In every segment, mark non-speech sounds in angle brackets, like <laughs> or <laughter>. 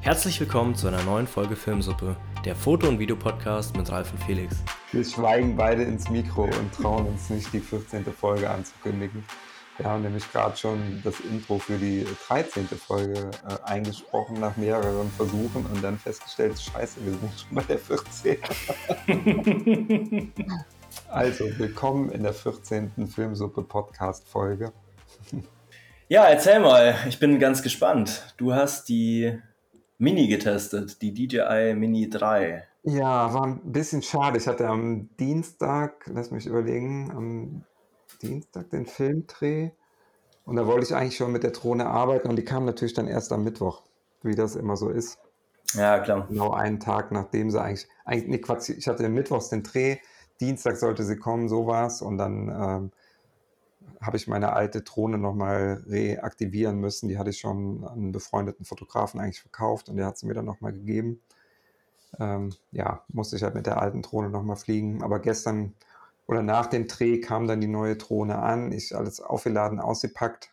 Herzlich willkommen zu einer neuen Folge Filmsuppe, der Foto- und Videopodcast mit Ralf und Felix. Wir schweigen beide ins Mikro und trauen uns nicht, die 14. Folge anzukündigen. Wir haben nämlich gerade schon das Intro für die 13. Folge äh, eingesprochen nach mehreren Versuchen und dann festgestellt, scheiße, wir sind schon bei der 14. <laughs> also, willkommen in der 14. Filmsuppe-Podcast-Folge. Ja, erzähl mal, ich bin ganz gespannt. Du hast die Mini getestet, die DJI Mini 3. Ja, war ein bisschen schade. Ich hatte am Dienstag, lass mich überlegen, am Dienstag den Filmdreh und da wollte ich eigentlich schon mit der Drohne arbeiten und die kam natürlich dann erst am Mittwoch, wie das immer so ist. Ja, klar. Genau einen Tag, nachdem sie eigentlich, eigentlich nee, Quatsch, ich hatte Mittwochs den Dreh, Dienstag sollte sie kommen, sowas und dann ähm, habe ich meine alte Drohne nochmal reaktivieren müssen. Die hatte ich schon an einen befreundeten Fotografen eigentlich verkauft und der hat sie mir dann nochmal gegeben. Ähm, ja, musste ich halt mit der alten Drohne nochmal fliegen. Aber gestern oder nach dem Dreh kam dann die neue Drohne an. Ich alles aufgeladen, ausgepackt.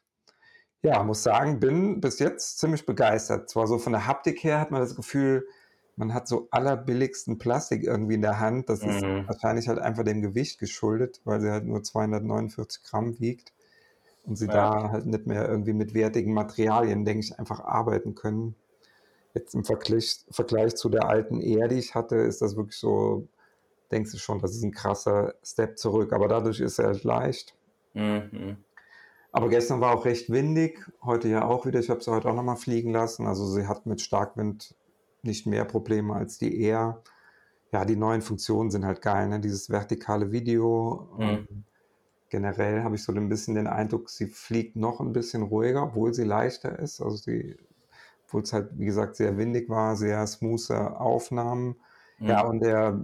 Ja, muss sagen, bin bis jetzt ziemlich begeistert. Zwar so von der Haptik her hat man das Gefühl, man hat so allerbilligsten Plastik irgendwie in der Hand. Das ist Mhm. wahrscheinlich halt einfach dem Gewicht geschuldet, weil sie halt nur 249 Gramm wiegt und sie Ja. da halt nicht mehr irgendwie mit wertigen Materialien, denke ich, einfach arbeiten können. Jetzt im Vergleich, Vergleich zu der alten Air, die ich hatte, ist das wirklich so, denkst du schon, das ist ein krasser Step zurück. Aber dadurch ist er halt leicht. Mhm. Aber gestern war auch recht windig, heute ja auch wieder. Ich habe sie heute auch nochmal fliegen lassen. Also sie hat mit Starkwind nicht mehr Probleme als die Air. Ja, die neuen Funktionen sind halt geil, ne? Dieses vertikale Video. Mhm. Ähm, generell habe ich so ein bisschen den Eindruck, sie fliegt noch ein bisschen ruhiger, obwohl sie leichter ist. Also sie, obwohl es halt, wie gesagt, sehr windig war, sehr smooth Aufnahmen. Mhm. Ja, und der,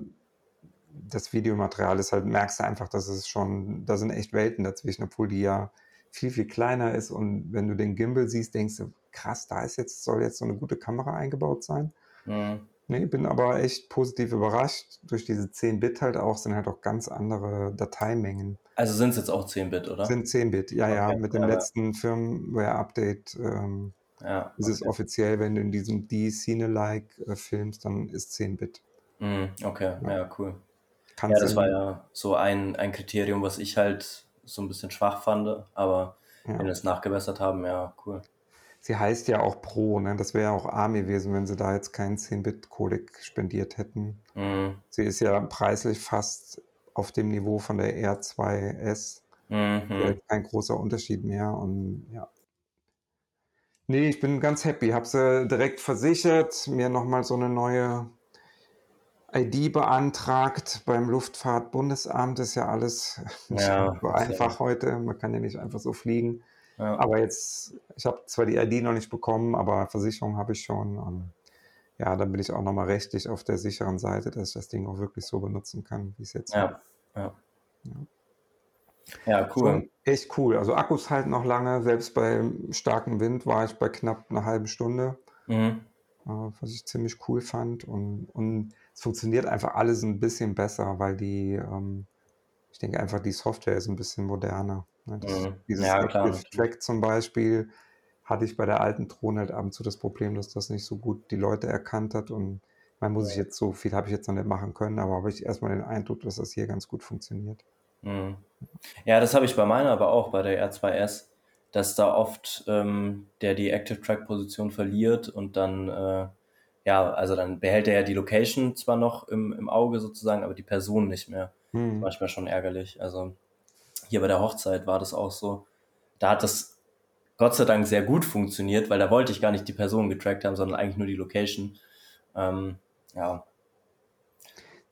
das Videomaterial ist halt, merkst du einfach, dass es schon, da sind echt Welten dazwischen, obwohl die ja viel, viel kleiner ist. Und wenn du den Gimbal siehst, denkst du, krass, da ist jetzt, soll jetzt so eine gute Kamera eingebaut sein. Mhm. Nee, bin aber echt positiv überrascht. Durch diese 10-Bit halt auch, sind halt auch ganz andere Dateimengen. Also sind es jetzt auch 10-Bit, oder? Sind 10-Bit, ja, ja. Okay, Mit dem ja, ja. letzten Firmware-Update ähm, Ja. ist es offiziell, wenn du in diesem D-Cine-like äh, filmst, dann ist 10-Bit. Mhm. Okay, Ja. ja, cool. Kannst Ja, das war ja so ein, ein Kriterium, was ich halt so ein bisschen schwach fand, aber ja. wenn wir es nachgebessert haben, ja, cool. Sie heißt ja auch Pro, ne? Das wäre ja auch arm gewesen, wenn sie da jetzt keinen 10-Bit-Codec spendiert hätten. Mhm. Sie ist ja preislich fast auf dem Niveau von der R2S. Wäre Mhm. kein großer Unterschied mehr. Und ja. Nee, ich bin ganz happy. Habe sie direkt versichert, mir nochmal so eine neue ID beantragt beim Luftfahrtbundesamt. Ist ja alles <laughs> nicht Ja, so okay. einfach heute. Man kann ja nicht einfach so fliegen. Ja. Aber jetzt, ich habe zwar die ID noch nicht bekommen, aber Versicherung habe ich schon. Und ja, dann bin ich auch nochmal rechtlich auf der sicheren Seite, dass ich das Ding auch wirklich so benutzen kann, wie es jetzt Ja, ja. Ja. Ja, cool. Schon echt cool. Also Akkus halten noch lange. Selbst bei starkem Wind war ich bei knapp einer halben Stunde, Mhm. äh, was ich ziemlich cool fand. Und, und es funktioniert einfach alles ein bisschen besser, weil die, ähm, ich denke einfach, die Software ist ein bisschen moderner. Ne? Das, Mhm. dieses Ja. Track zum Beispiel hatte ich bei der alten Drohne halt ab und zu das Problem, dass das nicht so gut die Leute erkannt hat. Und man muss ich jetzt so viel habe ich jetzt noch nicht machen können, aber habe ich erstmal den Eindruck, dass das hier ganz gut funktioniert. Mhm. Ja, das habe ich bei meiner aber auch, bei der R2S, dass da oft ähm, der die Active Track Position verliert und dann, äh, ja, also dann behält er ja die Location zwar noch im, im Auge sozusagen, aber die Person nicht mehr. Hm. Manchmal schon ärgerlich. Also hier bei der Hochzeit war das auch so. Da hat das Gott sei Dank sehr gut funktioniert, weil da wollte ich gar nicht die Person getrackt haben, sondern eigentlich nur die Location. Ähm, ja,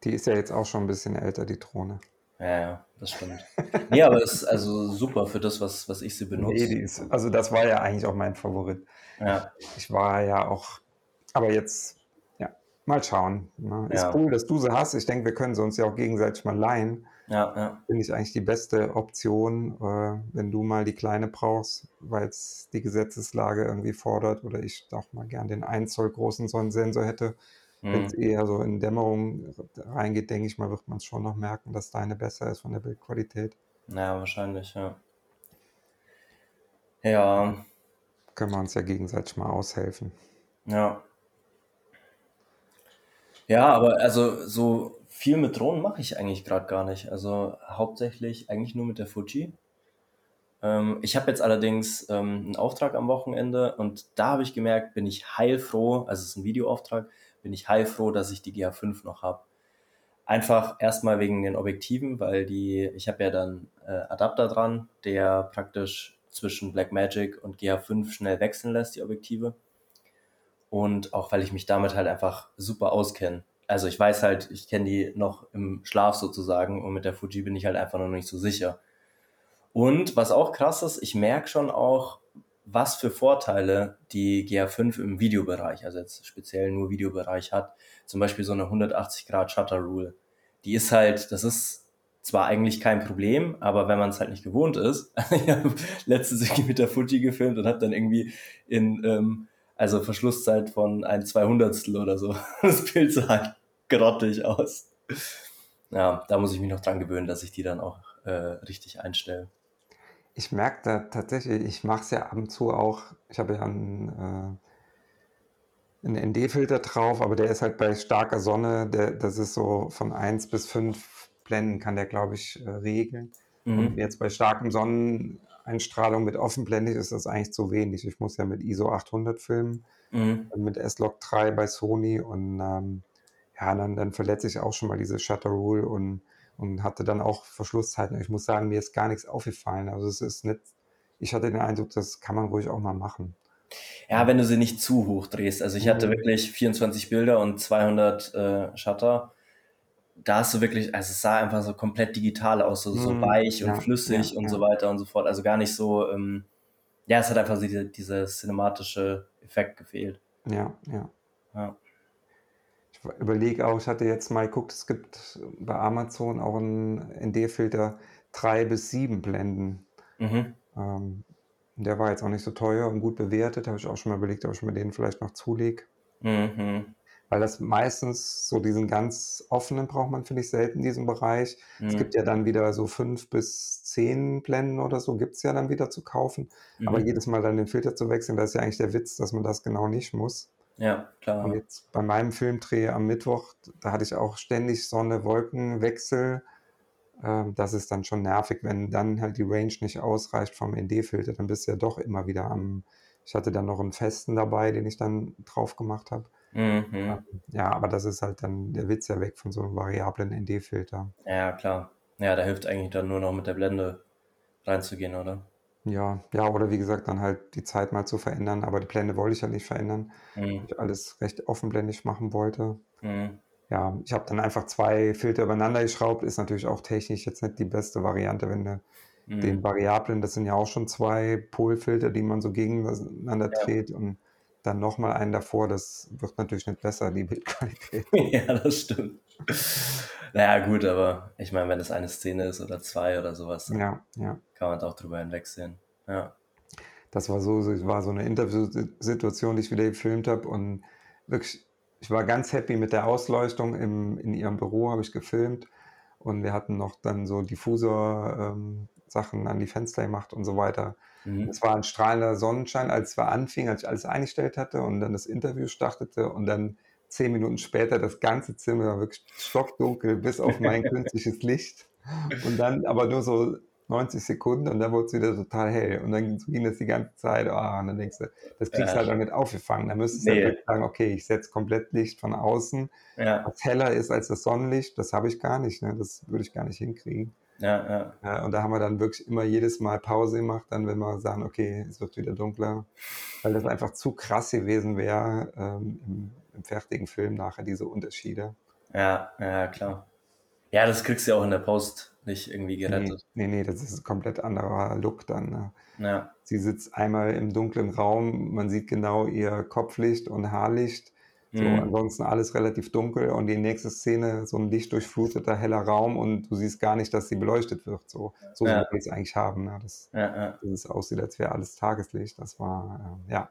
Die ist ja jetzt auch schon ein bisschen älter, die Drohne. ja, ja, das stimmt. Nee, aber es ist also super für das, was, was ich sie benutze. Nee, ist, also das war ja eigentlich auch mein Favorit. Ja, Ich war ja auch, aber jetzt, ja, mal schauen. Ne? Ist Ja. cool, dass du sie hast. Ich denke, wir können sie uns ja auch gegenseitig mal leihen. Ja, ja. Finde ich eigentlich die beste Option, äh, wenn du mal die kleine brauchst, weil es die Gesetzeslage irgendwie fordert oder ich auch mal gern den 1 Zoll großen Sonnensensor hätte. Wenn es eher so in Dämmerung reingeht, denke ich mal, wird man es schon noch merken, dass deine besser ist von der Bildqualität. Ja, wahrscheinlich, ja. Ja, Können wir uns ja gegenseitig mal aushelfen. ja. Ja, aber also so viel mit Drohnen mache ich eigentlich gerade gar nicht. Also hauptsächlich eigentlich nur mit der Fuji. Ähm, ich habe jetzt allerdings ähm, einen Auftrag am Wochenende und da habe ich gemerkt, bin ich heilfroh, also es ist ein Videoauftrag, bin ich heilfroh, dass ich die GH5 noch habe. Einfach erstmal wegen den Objektiven, weil die, ich habe ja dann äh, Adapter dran, der praktisch zwischen Blackmagic und GH5 schnell wechseln lässt, die Objektive. Und auch weil ich mich damit halt einfach super auskenne. Also ich weiß halt, ich kenne die noch im Schlaf sozusagen und mit der Fuji bin ich halt einfach noch nicht so sicher. Und was auch krass ist, ich merke schon auch, was für Vorteile die GH5 im Videobereich, also jetzt speziell nur Videobereich hat. Zum Beispiel so eine 180 Grad Shutter Rule. Die ist halt, das ist zwar eigentlich kein Problem, aber wenn man es halt nicht gewohnt ist, <laughs> ich habe letztens irgendwie mit der Fuji gefilmt und habe dann irgendwie in, ähm, also Verschlusszeit von ein Zweihundertstel oder so. <laughs> Das Bild sah halt grottig aus. Ja, da muss ich mich noch dran gewöhnen, dass ich die dann auch äh, richtig einstelle. Ich merke da tatsächlich, ich mache es ja ab und zu auch, ich habe ja einen, äh, einen ND-Filter drauf, aber der ist halt bei starker Sonne, der, das ist so von 1 bis 5 Blenden kann der, glaube ich, äh, regeln. Mhm. Und jetzt bei starkem Sonneneinstrahlung mit offenblendig ist das eigentlich zu wenig. Ich muss ja mit ISO 800 filmen, Mhm. mit S-Log 3 bei Sony und ähm, ja, dann, dann verletze ich auch schon mal diese Shutter Rule und, und hatte dann auch Verschlusszeiten. Ich muss sagen, mir ist gar nichts aufgefallen. Also es ist nicht, ich hatte den Eindruck, das kann man ruhig auch mal machen. Ja, wenn du sie nicht zu hoch drehst. Also ich hatte Mhm. wirklich 24 Bilder und 200 äh, Shutter. Da hast du wirklich, also es sah einfach so komplett digital aus, so, so Mhm. weich und Ja, flüssig ja, und ja. so weiter und so fort. Also gar nicht so, ähm, ja, es hat einfach so diese, dieser cinematische Effekt gefehlt. Ja, ja. Ja. Ich überlege auch, ich hatte jetzt mal geguckt, es gibt bei Amazon auch einen ND-Filter 3 bis 7 Blenden. Mhm. Ähm, der war jetzt auch nicht so teuer und gut bewertet. Habe ich auch schon mal überlegt, ob ich mir den vielleicht noch zulege. Mhm. Weil das meistens so diesen ganz offenen braucht man, finde ich, selten in diesem Bereich. Es Mhm. gibt ja dann wieder so 5 bis 10 Blenden oder so, gibt es ja dann wieder zu kaufen. Aber Mhm. jedes Mal dann den Filter zu wechseln, das ist ja eigentlich der Witz, dass man das genau nicht muss. Ja, Und klar. jetzt bei meinem Filmdreh am Mittwoch, da hatte ich auch ständig Sonne, Wolkenwechsel. Ähm, das ist dann schon nervig, wenn dann halt die Range nicht ausreicht vom ND-Filter, dann bist du ja doch immer wieder am. Ich hatte dann noch einen festen dabei, den ich dann drauf gemacht habe. Mhm. Ähm, ja, aber das ist halt dann der Witz ja weg von so einem variablen ND-Filter. Ja, klar. Ja, da hilft eigentlich dann nur noch mit der Blende reinzugehen, oder? Ja, ja, oder wie gesagt, dann halt die Zeit mal zu verändern, aber die Blende wollte ich ja nicht verändern, weil Mhm. ich alles recht offenblendig machen wollte. Mhm. Ja, ich habe dann einfach zwei Filter übereinander geschraubt. Ist natürlich auch technisch jetzt nicht die beste Variante, wenn du den Mhm. Variablen, das sind ja auch schon zwei Polfilter, die man so gegeneinander Ja. dreht und dann nochmal einen davor. Das wird natürlich nicht besser, die Bildqualität. <laughs> Ja, das stimmt. Naja, gut, aber ich meine, wenn es eine Szene ist oder zwei oder sowas, dann Ja, ja. kann man auch drüber hinwegsehen. Ja. Das war so, so- war so eine Interviewsituation, die ich wieder gefilmt habe und wirklich, ich war ganz happy mit der Ausleuchtung. Im, in ihrem Büro habe ich gefilmt und wir hatten noch dann so Diffusor-Sachen an die Fenster gemacht und so weiter. Mhm. Es war ein strahlender Sonnenschein, als wir anfingen, als ich alles eingestellt hatte und dann das Interview startete und dann zehn Minuten später das ganze Zimmer war wirklich stockdunkel, bis auf mein <laughs> künstliches Licht. Und dann aber nur so 90 Sekunden und dann wurde es wieder total hell. Und dann ging das die ganze Zeit. Ah, und dann denkst du, das kriegst du Ja. halt auch nicht aufgefangen. Da müsstest du Nee. halt sagen, okay, ich setze komplett Licht von außen, Ja, was heller ist als das Sonnenlicht. Das habe ich gar nicht. Ne? Das würde ich gar nicht hinkriegen. Ja, ja. Und da haben wir dann wirklich immer jedes Mal Pause gemacht, dann wenn wir sagen, okay, es wird wieder dunkler, weil das einfach zu krass gewesen wäre ähm, im, im fertigen Film nachher, diese Unterschiede. Ja, ja, klar. Ja, das kriegst du ja auch in der Post nicht irgendwie Nee, gerettet. nee, nee, das ist ein komplett anderer Look dann. Ne? Ja, Sie sitzt einmal im dunklen Raum, man sieht genau ihr Kopflicht und Haarlicht. So, Mhm. ansonsten alles relativ dunkel und die nächste Szene so ein lichtdurchfluteter heller Raum und du siehst gar nicht, dass sie beleuchtet wird. So, so Ja. wir es eigentlich haben. Ne? Das, ja, ja. dass es aussieht, als wäre alles Tageslicht. Das war, äh, ja,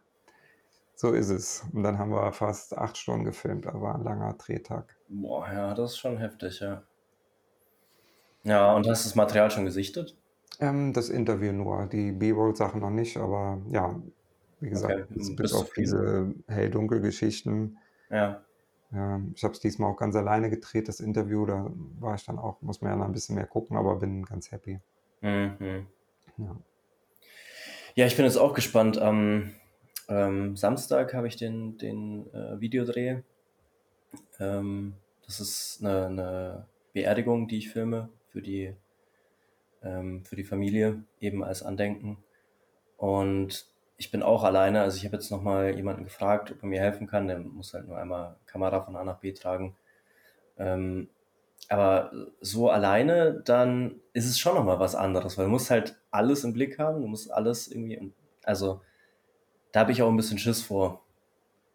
so ist es. Und dann haben wir fast acht Stunden gefilmt. War ein langer Drehtag. Boah, ja, das ist schon heftig, ja. Ja, und hast du das Material schon gesichtet? Ähm, das Interview nur, die B-Roll-Sachen noch nicht, aber ja, wie gesagt, Okay, bis, bis auf diese Hell-Dunkel-Geschichten Ja. Ähm, ich habe es diesmal auch ganz alleine gedreht, das Interview. Da war ich dann auch, muss man ja noch ein bisschen mehr gucken, aber bin ganz happy. Mhm. Ja. Ja, ich bin jetzt auch gespannt. Am ähm, Samstag habe ich den, den äh, Videodreh. Ähm, das ist eine, eine Beerdigung, die ich filme für die, ähm, für die Familie, eben als Andenken. Und ich bin auch alleine, also ich habe jetzt nochmal jemanden gefragt, ob er mir helfen kann. Der muss halt nur einmal Kamera von A nach B tragen. Ähm, aber so alleine, dann ist es schon nochmal was anderes, weil du musst halt alles im Blick haben, du musst alles irgendwie, also da habe ich auch ein bisschen Schiss vor.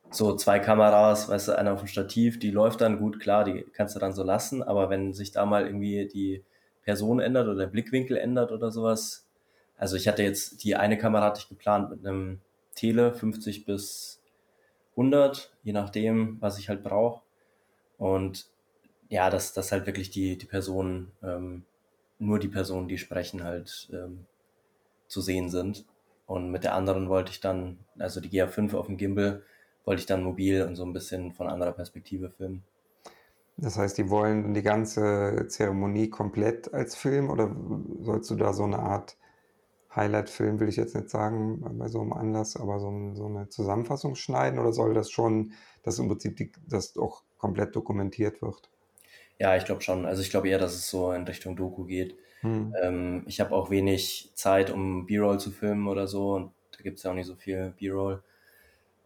So zwei Kameras, weißt du, einer auf dem Stativ, die läuft dann gut, klar, die kannst du dann so lassen, aber wenn sich da mal irgendwie die Person ändert oder der Blickwinkel ändert oder sowas, also ich hatte jetzt, die eine Kamera hatte ich geplant mit einem Tele 50 bis 100, je nachdem, was ich halt brauche. Und ja, dass, dass halt wirklich die, die Personen, ähm, nur die Personen, die sprechen, halt ähm, zu sehen sind. Und mit der anderen wollte ich dann, also die GA5 auf dem Gimbal, wollte ich dann mobil und so ein bisschen von anderer Perspektive filmen. Das heißt, die wollen die ganze Zeremonie komplett als Film oder sollst du da so eine Art Highlight-Film will ich jetzt nicht sagen bei so einem Anlass, aber so, ein, so, eine Zusammenfassung schneiden oder soll das schon, dass im Prinzip die, das auch komplett dokumentiert wird? Ja, ich glaube schon. Also ich glaube eher, dass es so in Richtung Doku geht. Hm. Ähm, ich habe auch wenig Zeit, um B-Roll zu filmen oder so und da gibt es ja auch nicht so viel B-Roll.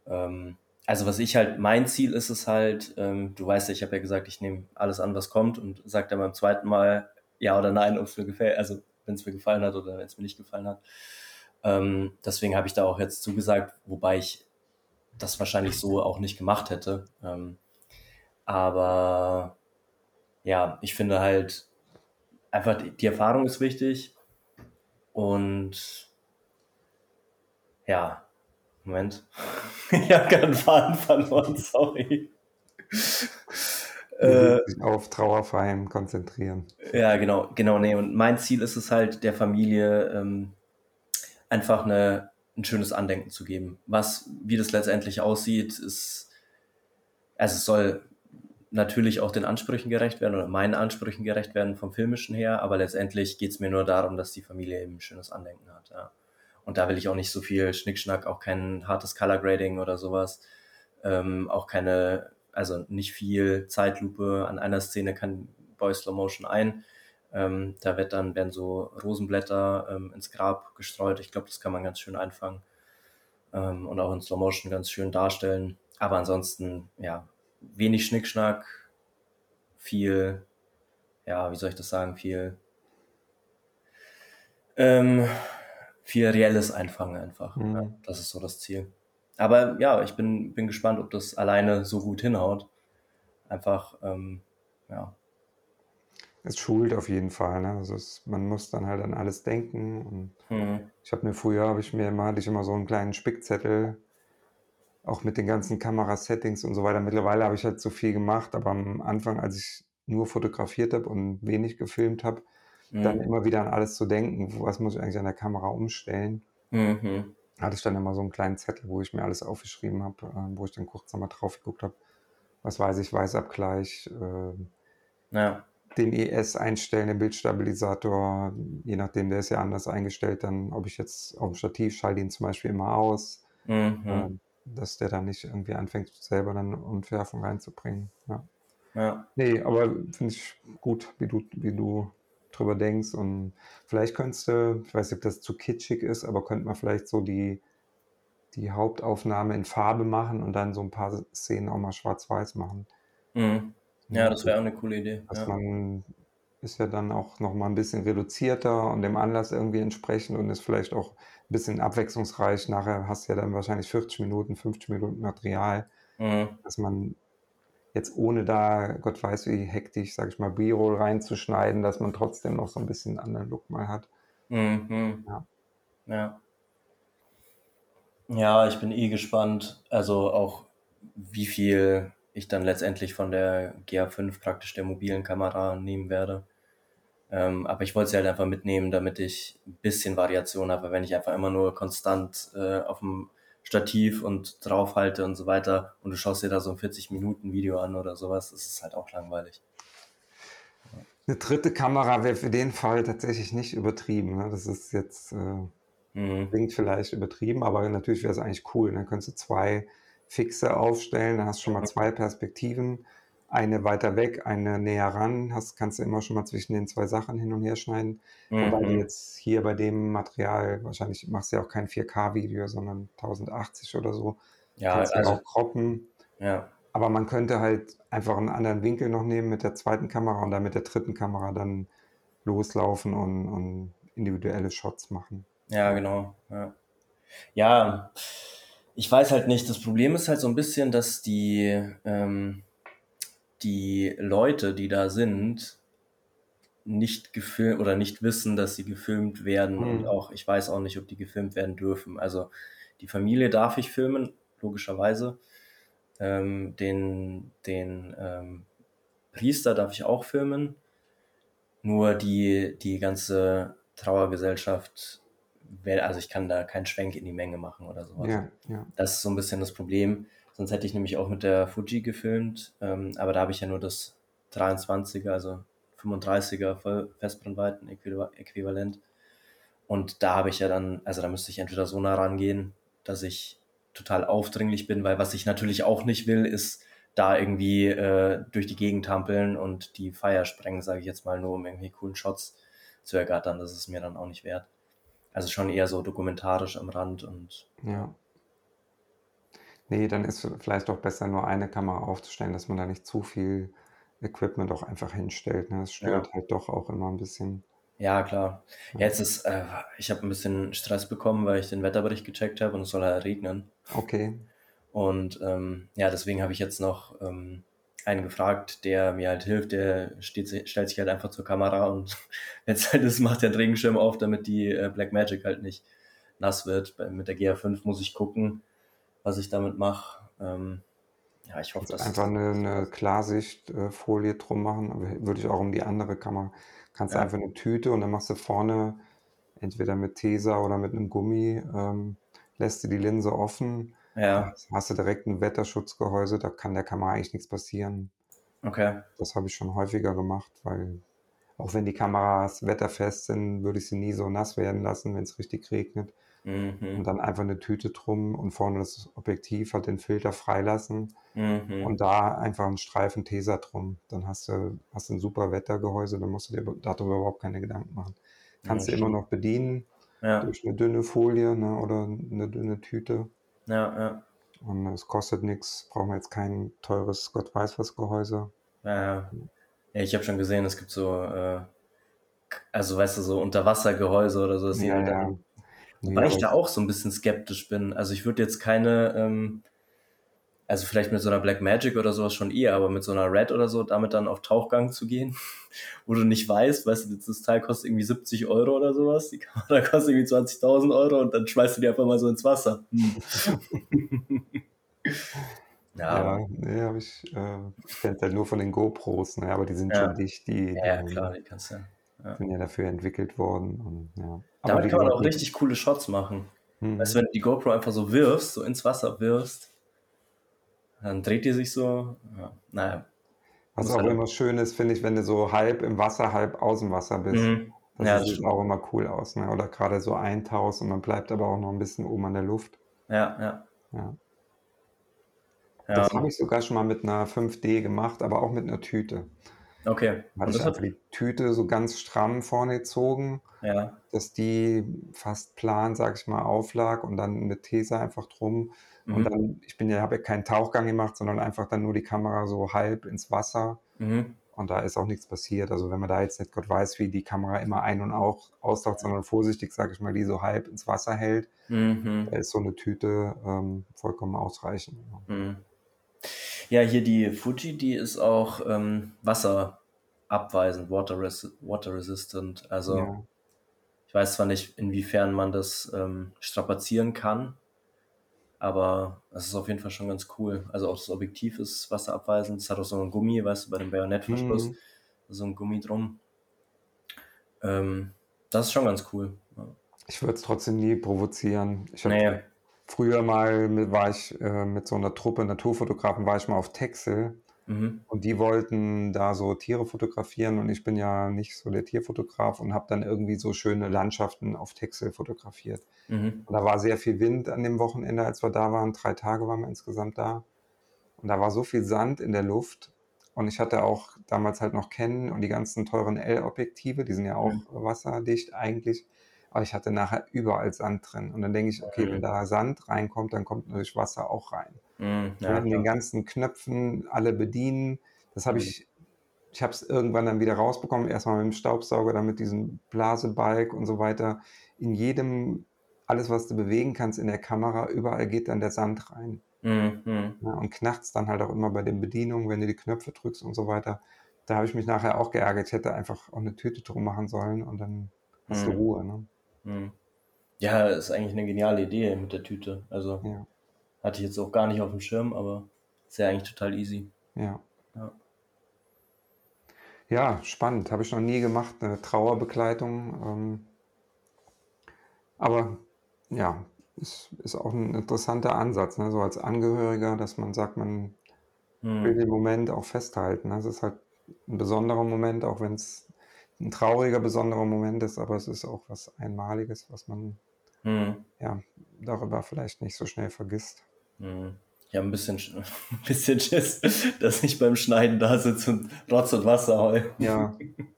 Ähm, also was ich halt, mein Ziel ist es halt, ähm, du weißt ja, ich habe ja gesagt, ich nehme alles an, was kommt und sage dann beim zweiten Mal ja oder nein, ob es mir gefällt. Also wenn es mir gefallen hat oder wenn es mir nicht gefallen hat. Ähm, deswegen habe ich da auch jetzt zugesagt, wobei ich das wahrscheinlich so auch nicht gemacht hätte. Ähm, aber ja, ich finde halt einfach die, die Erfahrung ist wichtig und ja, Moment. <laughs> ich habe gerade einen Faden verloren, sorry äh, auf Trauerfeiern konzentrieren. Ja, genau, genau, nee. Und mein Ziel ist es halt, der Familie ähm, einfach eine, ein schönes Andenken zu geben. Was, wie das letztendlich aussieht, ist, also es soll natürlich auch den Ansprüchen gerecht werden oder meinen Ansprüchen gerecht werden vom Filmischen her, aber letztendlich geht es mir nur darum, dass die Familie eben ein schönes Andenken hat. Ja. Und da will ich auch nicht so viel Schnickschnack, auch kein hartes Color Grading oder sowas, ähm, auch keine also nicht viel Zeitlupe. An einer Szene kann Boy Slow Motion ein. Ähm, da wird dann, werden so Rosenblätter ähm, ins Grab gestreut. Ich glaube, das kann man ganz schön einfangen ähm, und auch in Slow Motion ganz schön darstellen. Aber ansonsten, ja, wenig Schnickschnack, viel, ja, wie soll ich das sagen, viel, ähm, viel reelles Einfangen einfach. Mhm. Ja, das ist so das Ziel. Aber ja, ich bin, bin gespannt, ob das alleine so gut hinhaut. Einfach, ähm, ja. Es schult auf jeden Fall. Ne? Also es, man muss dann halt an alles denken. Und mhm. Ich habe mir früher, habe ich mir immer, hatte ich immer so einen kleinen Spickzettel, auch mit den ganzen Kamerasettings und so weiter. Mittlerweile habe ich halt so viel gemacht, aber am Anfang, als ich nur fotografiert habe und wenig gefilmt habe, mhm. dann immer wieder an alles zu denken, was muss ich eigentlich an der Kamera umstellen. Mhm hatte ich dann immer so einen kleinen Zettel, wo ich mir alles aufgeschrieben habe, äh, wo ich dann kurz nochmal drauf geguckt habe. Was weiß ich, Weißabgleich, äh, ja. den ES einstellen, den Bildstabilisator, je nachdem, der ist ja anders eingestellt, dann, ob ich jetzt auf dem Stativ schalte ihn zum Beispiel immer aus, mhm. äh, dass der dann nicht irgendwie anfängt, selber dann Unschärfung reinzubringen. Ja. ja. Nee, aber finde ich gut, wie du, wie du drüber denkst. Und vielleicht könntest du, ich weiß nicht, ob das zu kitschig ist, aber könnte man vielleicht so die, die Hauptaufnahme in Farbe machen und dann so ein paar Szenen auch mal schwarz-weiß machen. Mhm. Ja, das wäre auch eine coole Idee. Dass ja. man ist ja dann auch noch mal ein bisschen reduzierter und dem Anlass irgendwie entsprechend und ist vielleicht auch ein bisschen abwechslungsreich. Nachher hast du ja dann wahrscheinlich 40 Minuten, 50 Minuten Material, mhm. dass man jetzt ohne da, Gott weiß wie hektisch, sag ich mal, B-Roll reinzuschneiden, dass man trotzdem noch so ein bisschen einen anderen Look mal hat. Mhm. Ja. ja. Ja, ich bin eh gespannt. Also auch wie viel ich dann letztendlich von der GA5 praktisch der mobilen Kamera nehmen werde. Ähm, aber ich wollte sie halt einfach mitnehmen, damit ich ein bisschen Variation habe. Wenn ich einfach immer nur konstant äh, auf dem Stativ und draufhalte und so weiter und du schaust dir da so ein 40 Minuten Video an oder sowas, ist halt auch langweilig. Eine dritte Kamera wäre für den Fall tatsächlich nicht übertrieben. Ne? Das ist jetzt, äh, mhm. klingt vielleicht übertrieben, aber natürlich wäre es eigentlich cool. Dann könntest du zwei Fixe aufstellen, dann hast du schon mal zwei Perspektiven eine weiter weg, eine näher ran, hast, kannst du immer schon mal zwischen den zwei Sachen hin und her schneiden. Mhm. Wobei du jetzt hier bei dem Material, wahrscheinlich machst du ja auch kein 4K-Video, sondern 1080 oder so. Ja, kannst also, auch croppen. Ja. Aber man könnte halt einfach einen anderen Winkel noch nehmen mit der zweiten Kamera und dann mit der dritten Kamera dann loslaufen und, und individuelle Shots machen. Ja, genau. Ja. ja, ich weiß halt nicht. Das Problem ist halt so ein bisschen, dass die, ähm, die Leute, die da sind, nicht gefilmt oder nicht wissen, dass sie gefilmt werden. Mhm. Und auch, ich weiß auch nicht, ob die gefilmt werden dürfen. Also die Familie darf ich filmen, logischerweise. Ähm, den den ähm, Priester darf ich auch filmen. Nur die, die ganze Trauergesellschaft, also ich kann da keinen Schwenk in die Menge machen oder sowas. Ja, ja. Das ist so ein bisschen das Problem. Sonst hätte ich nämlich auch mit der Fuji gefilmt, ähm, aber da habe ich ja nur das 23er, also 35er Festbrennweiten-Äquivalent. Und da habe ich ja dann, also da müsste ich entweder so nah rangehen, dass ich total aufdringlich bin, weil was ich natürlich auch nicht will, ist da irgendwie äh, durch die Gegend hampeln und die Feier sprengen, sage ich jetzt mal, nur um irgendwie coolen Shots zu ergattern. Das ist mir dann auch nicht wert. Also schon eher so dokumentarisch am Rand und ja. Nee, dann ist vielleicht auch besser, nur eine Kamera aufzustellen, dass man da nicht zu viel Equipment auch einfach hinstellt. Ne? Das stört ja. halt doch auch immer ein bisschen. Ja, klar. Jetzt ist, äh, ich habe ein bisschen Stress bekommen, weil ich den Wetterbericht gecheckt habe und es soll ja regnen. Okay. Und ähm, ja, deswegen habe ich jetzt noch ähm, einen gefragt, der mir halt hilft. Der steht, stellt sich halt einfach zur Kamera und wenn es halt ist, macht der einen Regenschirm auf, damit die äh, Black Magic halt nicht nass wird. Bei, mit der GA5 muss ich gucken, was ich damit mache. Ähm, ja, ich hoffe, dass einfach eine, eine Klarsichtfolie drum machen, würde ich auch um die andere Kamera. Kannst ja. einfach eine Tüte und dann machst du vorne entweder mit Tesa oder mit einem Gummi, ähm, lässt du die Linse offen. Ja. Hast du direkt ein Wetterschutzgehäuse, da kann der Kamera eigentlich nichts passieren. Okay. Das habe ich schon häufiger gemacht, weil auch wenn die Kameras wetterfest sind, würde ich sie nie so nass werden lassen, wenn es richtig regnet. Mhm. Und dann einfach eine Tüte drum und vorne das Objektiv hat den Filter freilassen mhm. und da einfach einen Streifen Tesa drum. Dann hast du, hast du ein super Wettergehäuse, dann musst du dir darüber überhaupt keine Gedanken machen. Kannst ja, du immer noch bedienen ja. durch eine dünne Folie ne, oder eine dünne Tüte. Ja, ja. Und es kostet nichts, brauchen wir jetzt kein teures Gott weiß was Gehäuse. Ja, ja. ja ich habe schon gesehen, es gibt so, äh, also weißt du, so Unterwassergehäuse oder so, dass ja, halt ja. Wobei ja, ich da auch so ein bisschen skeptisch bin. Also ich würde jetzt keine, ähm, also vielleicht mit so einer Black Magic oder sowas schon eher, aber mit so einer Red oder so, damit dann auf Tauchgang zu gehen, <laughs> wo du nicht weißt, weißt du, das Teil kostet irgendwie 70 Euro oder sowas, die Kamera <laughs> kostet irgendwie 20.000 Euro und dann schmeißt du die einfach mal so ins Wasser. <laughs> ja, ja, nee, habe ich, äh, ich kenne halt nur von den GoPros, ne, aber die sind ja. schon dicht, die, ja, klar, die kannst du, ja. sind ja dafür entwickelt worden und ja. Damit kann man auch richtig coole Shots machen. Mhm. Weißt du, wenn du die GoPro einfach so wirfst, so ins Wasser wirfst, dann dreht die sich so. Ja, naja. Was auch halt immer schön ist, finde ich, wenn du so halb im Wasser, halb aus dem Wasser bist. Mhm. Das ja, sieht das auch immer cool aus. Ne? Oder gerade so eintauchst und man bleibt aber auch noch ein bisschen oben an der Luft. Ja, ja. ja. Das habe ich sogar schon mal mit einer 5D gemacht, aber auch mit einer Tüte. Okay. Hatte ich einfach die Tüte so ganz stramm vorne gezogen, ja. dass die fast plan, sag ich mal, auflag und dann mit Tesa einfach drum. Mhm. Und dann, ich bin ja, habe ja keinen Tauchgang gemacht, sondern einfach dann nur die Kamera so halb ins Wasser. Mhm. Und da ist auch nichts passiert. Also wenn man da jetzt nicht Gott weiß, wie die Kamera immer ein- und auch austaucht, sondern vorsichtig, sage ich mal, die so halb ins Wasser hält, mhm. da ist so eine Tüte ähm, vollkommen ausreichend. Mhm. Ja, hier die Fuji, die ist auch ähm, wasserabweisend, water, res water resistant. Also ja. ich weiß zwar nicht, inwiefern man das ähm, strapazieren kann, aber es ist auf jeden Fall schon ganz cool. Also auch das Objektiv ist wasserabweisend. Es hat auch so ein Gummi, weißt du, bei dem Bajonettverschluss. Mhm. So ein Gummi drum. Ähm, das ist schon ganz cool. Ja. Ich würde es trotzdem nie provozieren. Ich habe nee. Früher mal mit, war ich äh, mit so einer Truppe Naturfotografen, war ich mal auf Texel Mhm. und die wollten da so Tiere fotografieren und ich bin ja nicht so der Tierfotograf und habe dann irgendwie so schöne Landschaften auf Texel fotografiert. Mhm. Und da war sehr viel Wind an dem Wochenende, als wir da waren. Drei Tage waren wir insgesamt da. Und da war so viel Sand in der Luft. Und ich hatte auch damals halt noch Canon und die ganzen teuren L-Objektive, die sind ja auch Mhm. wasserdicht eigentlich. Aber ich hatte nachher überall Sand drin. Und dann denke ich, okay, wenn Mhm. da Sand reinkommt, dann kommt natürlich Wasser auch rein. Mhm. Ja, in den ganzen Knöpfen alle bedienen. Das habe Mhm. ich, ich habe es irgendwann dann wieder rausbekommen. Erstmal mit dem Staubsauger, dann mit diesem Blasebalg und so weiter. In jedem, alles, was du bewegen kannst in der Kamera, überall geht dann der Sand rein. Mhm. Mhm. Ja, und knackst dann halt auch immer bei den Bedienungen, wenn du die Knöpfe drückst und so weiter. Da habe ich mich nachher auch geärgert. Ich hätte einfach auch eine Tüte drum machen sollen und dann hast du Mhm. Ruhe. Ne? Mhm. Ja, ist eigentlich eine geniale Idee mit der Tüte. Also Ja, hatte ich jetzt auch gar nicht auf dem Schirm, aber ist ja eigentlich total easy. ja. Ja. Ja, spannend. Habe ich noch nie gemacht, eine Trauerbegleitung. Ähm, aber ja, ist, ist auch ein interessanter Ansatz, ne? so als Angehöriger, dass man sagt, man will Mhm. den Moment auch festhalten. ne? Es ist halt ein besonderer Moment, auch wenn es ein trauriger, besonderer Moment ist, aber es ist auch was Einmaliges, was man Mhm. ja darüber vielleicht nicht so schnell vergisst. Mhm. Ich habe ein bisschen, Sch- <laughs> ein bisschen Schiss, dass ich beim Schneiden da sitze und Rotz und Wasser heul. Ja, <laughs>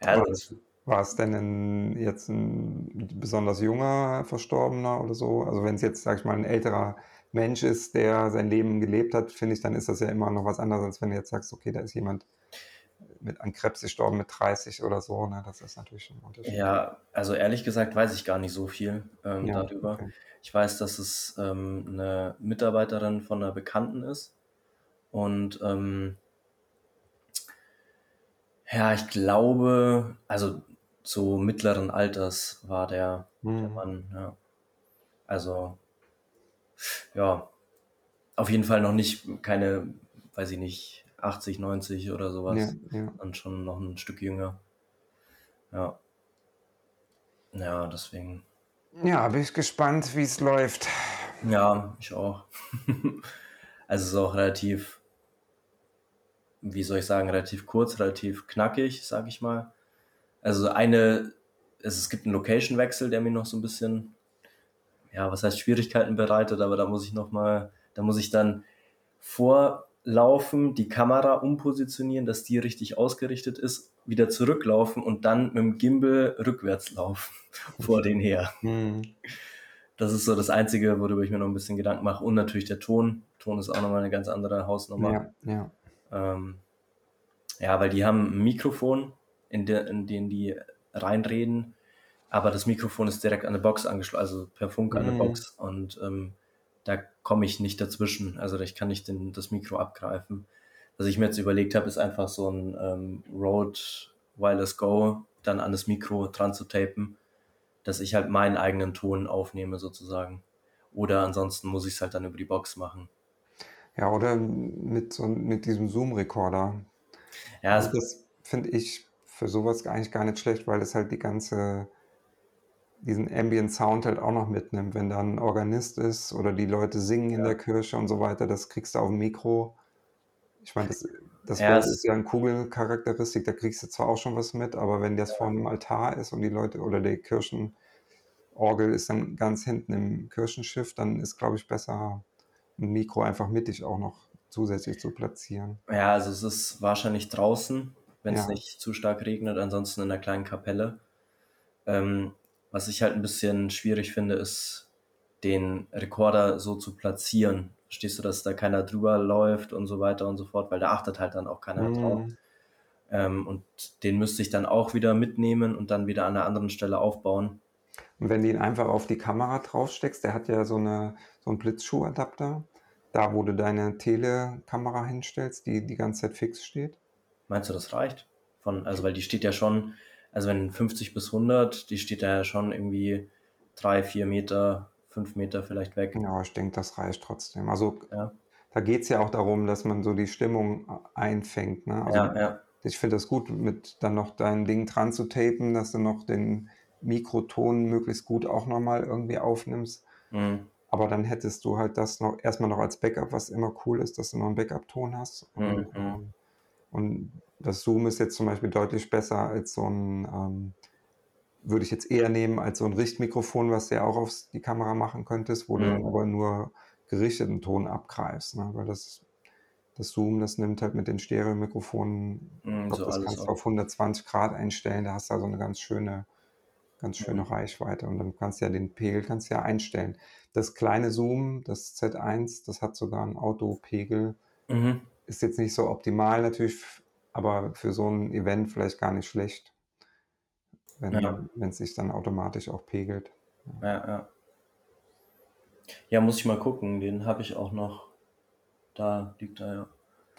Ja, war das, es, war es denn ein, jetzt ein besonders junger Verstorbener oder so? Also wenn es jetzt, sag ich mal, ein älterer Mensch ist, der sein Leben gelebt hat, finde ich, dann ist das ja immer noch was anderes, als wenn du jetzt sagst, okay, da ist jemand mit an Krebs gestorben mit 30 oder so. Ne? Das ist natürlich ein Unterschied. ja, also ehrlich gesagt weiß ich gar nicht so viel ähm, Ja, darüber. okay. Ich weiß, dass es ähm, eine Mitarbeiterin von einer Bekannten ist. Und ähm, ja, ich glaube, also so mittleren Alters war der, der Hm. Mann, ja. Also, ja, auf jeden Fall noch nicht keine, weiß ich nicht, 80, 90 oder Ja, sowas. ja. Dann schon noch ein Stück jünger. Ja, ja, deswegen. Ja, bin ich gespannt, wie es läuft. Ja, ich auch. <laughs> Also es ist auch relativ, wie soll ich sagen, relativ kurz, relativ knackig, sag ich mal. Also eine, es, es gibt einen Location-Wechsel, der mir noch so ein bisschen, ja, was heißt Schwierigkeiten bereitet, aber da muss ich noch mal, da muss ich dann vorlaufen, die Kamera umpositionieren, dass die richtig ausgerichtet ist, wieder zurücklaufen und dann mit dem Gimbal rückwärts laufen <laughs> vor den her. Hm. Das ist so das Einzige, worüber ich mir noch ein bisschen Gedanken mache. Und natürlich der Ton. Ton ist auch nochmal eine ganz andere Hausnummer. Ja, ja. Ähm, ja, weil die haben ein Mikrofon, in, der, in den die reinreden, aber das Mikrofon ist direkt an eine Box angeschlossen, also per Funk an eine Mhm. Box. Und ähm, da komme ich nicht dazwischen. Also ich kann nicht den, das Mikro abgreifen. Was ich mir jetzt überlegt habe, ist einfach so ein ähm, Rode Wireless Go dann an das Mikro dran zu tapen, dass ich halt meinen eigenen Ton aufnehme sozusagen. Oder ansonsten muss ich es halt dann über die Box machen. Ja, oder mit, so, mit diesem Zoom-Recorder. Ja, Also das finde ich für sowas eigentlich gar nicht schlecht, weil es halt die ganze, diesen Ambient Sound halt auch noch mitnimmt. Wenn da ein Organist ist oder die Leute singen in ja, der Kirche und so weiter, das kriegst du auf dem Mikro. Ich meine, das, das ja, ist ja eine Kugelcharakteristik, da kriegst du zwar auch schon was mit, aber wenn das vor einem Altar ist und die Leute oder die Kirchenorgel ist dann ganz hinten im Kirchenschiff, dann ist, glaube ich, besser, ein Mikro einfach mittig auch noch zusätzlich zu platzieren. ja, also es ist wahrscheinlich draußen, wenn es Ja, nicht zu stark regnet, ansonsten in einer kleinen Kapelle. Ähm, was ich halt ein bisschen schwierig finde, ist, den Rekorder so zu platzieren. Verstehst du, dass da keiner drüber läuft und so weiter und so fort, weil da achtet halt dann auch keiner drauf. Mhm. Ähm, und den müsste ich dann auch wieder mitnehmen und dann wieder an einer anderen Stelle aufbauen. Und wenn du ihn einfach auf die Kamera draufsteckst, der hat ja so, eine, so einen Blitzschuhadapter, da wo du deine Telekamera hinstellst, die die ganze Zeit fix steht. Meinst du, das reicht? Von, also, weil die steht ja schon, also wenn 50 bis 100, die steht da ja schon irgendwie drei, vier Meter, fünf Meter vielleicht weg. Ja, ich denke, das reicht trotzdem. Also Ja, da geht es ja auch darum, dass man so die Stimmung einfängt. Ne? Also ja, ja. ich finde das gut, mit dann noch dein Ding dran zu tapen, dass du noch den Mikroton möglichst gut auch nochmal irgendwie aufnimmst. Mhm. aber dann hättest du halt das noch erstmal noch als Backup, was immer cool ist, dass du noch einen Backup-Ton hast. Und, Mhm. ähm, und das Zoom ist jetzt zum Beispiel deutlich besser als so ein, ähm, würde ich jetzt eher nehmen, als so ein Richtmikrofon, was du ja auch auf die Kamera machen könntest, wo du dann Mhm. aber nur gerichteten Ton abgreifst. Ne? Weil das, das Zoom, das nimmt halt mit den Stereomikrofonen, Mhm, so das kannst du auf. auf 120 Grad einstellen, da hast du also eine ganz schöne, ganz schöne Mhm. Reichweite und dann kannst du ja den Pegel kannst ja einstellen. Das kleine Zoom, das Z1, das hat sogar einen Autopegel, Mhm. ist jetzt nicht so optimal natürlich, aber für so ein Event vielleicht gar nicht schlecht, Ja, wenn wenn es sich dann automatisch auch pegelt. ja, ja. Ja, muss ich mal gucken. Den habe ich auch noch. Da liegt er, ja.